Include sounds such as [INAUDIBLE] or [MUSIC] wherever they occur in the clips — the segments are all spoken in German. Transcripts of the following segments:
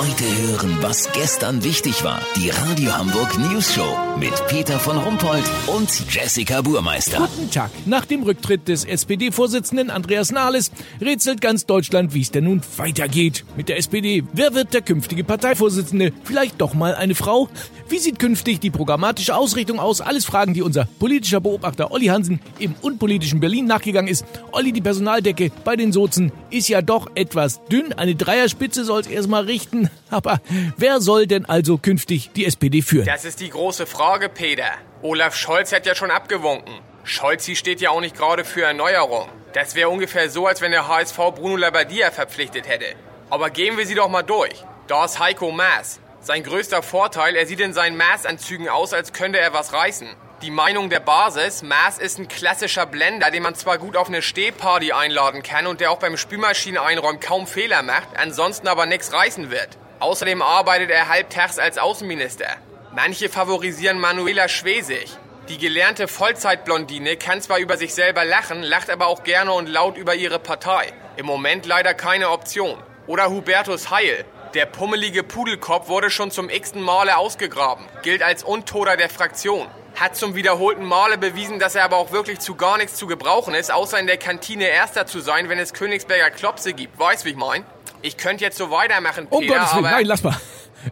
Heute hören, was gestern wichtig war. Die Radio Hamburg News Show mit Peter von Rumpold und Jessica Burmeister. Guten Tag. Nach dem Rücktritt des SPD-Vorsitzenden Andreas Nahles rätselt ganz Deutschland, wie es denn nun weitergeht mit der SPD. Wer wird der künftige Parteivorsitzende? Vielleicht doch mal eine Frau? Wie sieht künftig die programmatische Ausrichtung aus? Alles Fragen, die unser politischer Beobachter Olli Hansen im unpolitischen Berlin nachgegangen ist. Olli, die Personaldecke bei den Sozen ist ja doch etwas dünn. Eine Dreierspitze soll es erstmal richten. [LAUGHS] Aber wer soll denn also künftig die SPD führen? Das ist die große Frage, Peter. Olaf Scholz hat ja schon abgewunken. Scholzi steht ja auch nicht gerade für Erneuerung. Das wäre ungefähr so, als wenn der HSV Bruno Labbadia verpflichtet hätte. Aber gehen wir sie doch mal durch. Da ist Heiko Maas. Sein größter Vorteil, er sieht in seinen Maßanzügen aus, als könnte er was reißen. Die Meinung der Basis, Maas ist ein klassischer Blender, den man zwar gut auf eine Stehparty einladen kann und der auch beim Spülmaschineneinräumen kaum Fehler macht, ansonsten aber nichts reißen wird. Außerdem arbeitet er halbtags als Außenminister. Manche favorisieren Manuela Schwesig. Die gelernte Vollzeitblondine kann zwar über sich selber lachen, lacht aber auch gerne und laut über ihre Partei. Im Moment leider keine Option. Oder Hubertus Heil, der pummelige Pudelkopf wurde schon zum x-ten Male ausgegraben, gilt als Untoter der Fraktion. Hat zum wiederholten Male bewiesen, dass er aber auch wirklich zu gar nichts zu gebrauchen ist, außer in der Kantine Erster zu sein, wenn es Königsberger Klopse gibt. Weißt, wie ich mein? Ich könnte jetzt so weitermachen, Peter, Um Gottes Willen, aber... nein, lass mal.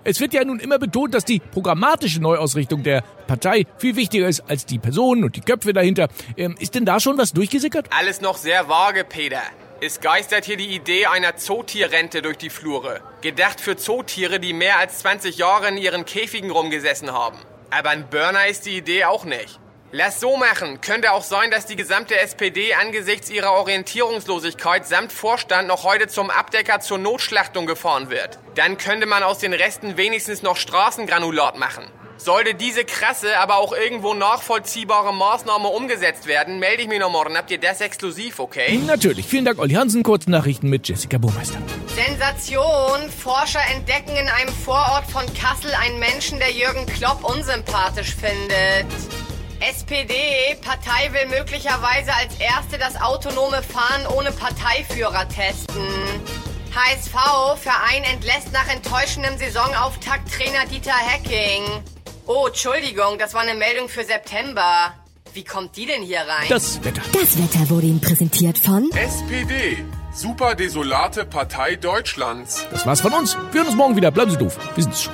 Es wird ja nun immer betont, dass die programmatische Neuausrichtung der Partei viel wichtiger ist als die Personen und die Köpfe dahinter. Ähm, ist denn da schon was durchgesickert? Alles noch sehr vage, Peter. Es geistert hier die Idee einer Zootierrente durch die Flure. Gedacht für Zootiere, die mehr als 20 Jahre in ihren Käfigen rumgesessen haben. Aber ein Burner ist die Idee auch nicht. Lass so machen. Könnte auch sein, dass die gesamte SPD angesichts ihrer Orientierungslosigkeit samt Vorstand noch heute zum Abdecker zur Notschlachtung gefahren wird. Dann könnte man aus den Resten wenigstens noch Straßengranulat machen. Sollte diese krasse, aber auch irgendwo nachvollziehbare Maßnahme umgesetzt werden, melde ich mich noch morgen. Habt ihr das exklusiv, okay? Natürlich. Vielen Dank, Olli Hansen. Kurznachrichten mit Jessica Burmeister. Sensation! Forscher entdecken in einem Vorort von Kassel einen Menschen, der Jürgen Klopp unsympathisch findet. SPD, Partei will möglicherweise als erste das autonome Fahren ohne Parteiführer testen. HSV, Verein entlässt nach enttäuschendem Saisonauftakt Trainer Dieter Hecking. Oh, Entschuldigung, das war eine Meldung für September. Wie kommt die denn hier rein? Das Wetter. Das Wetter wurde Ihnen präsentiert von SPD. Super desolate Partei Deutschlands. Das war's von uns. Wir hören uns morgen wieder. Bleiben Sie doof. Wir sind's schon.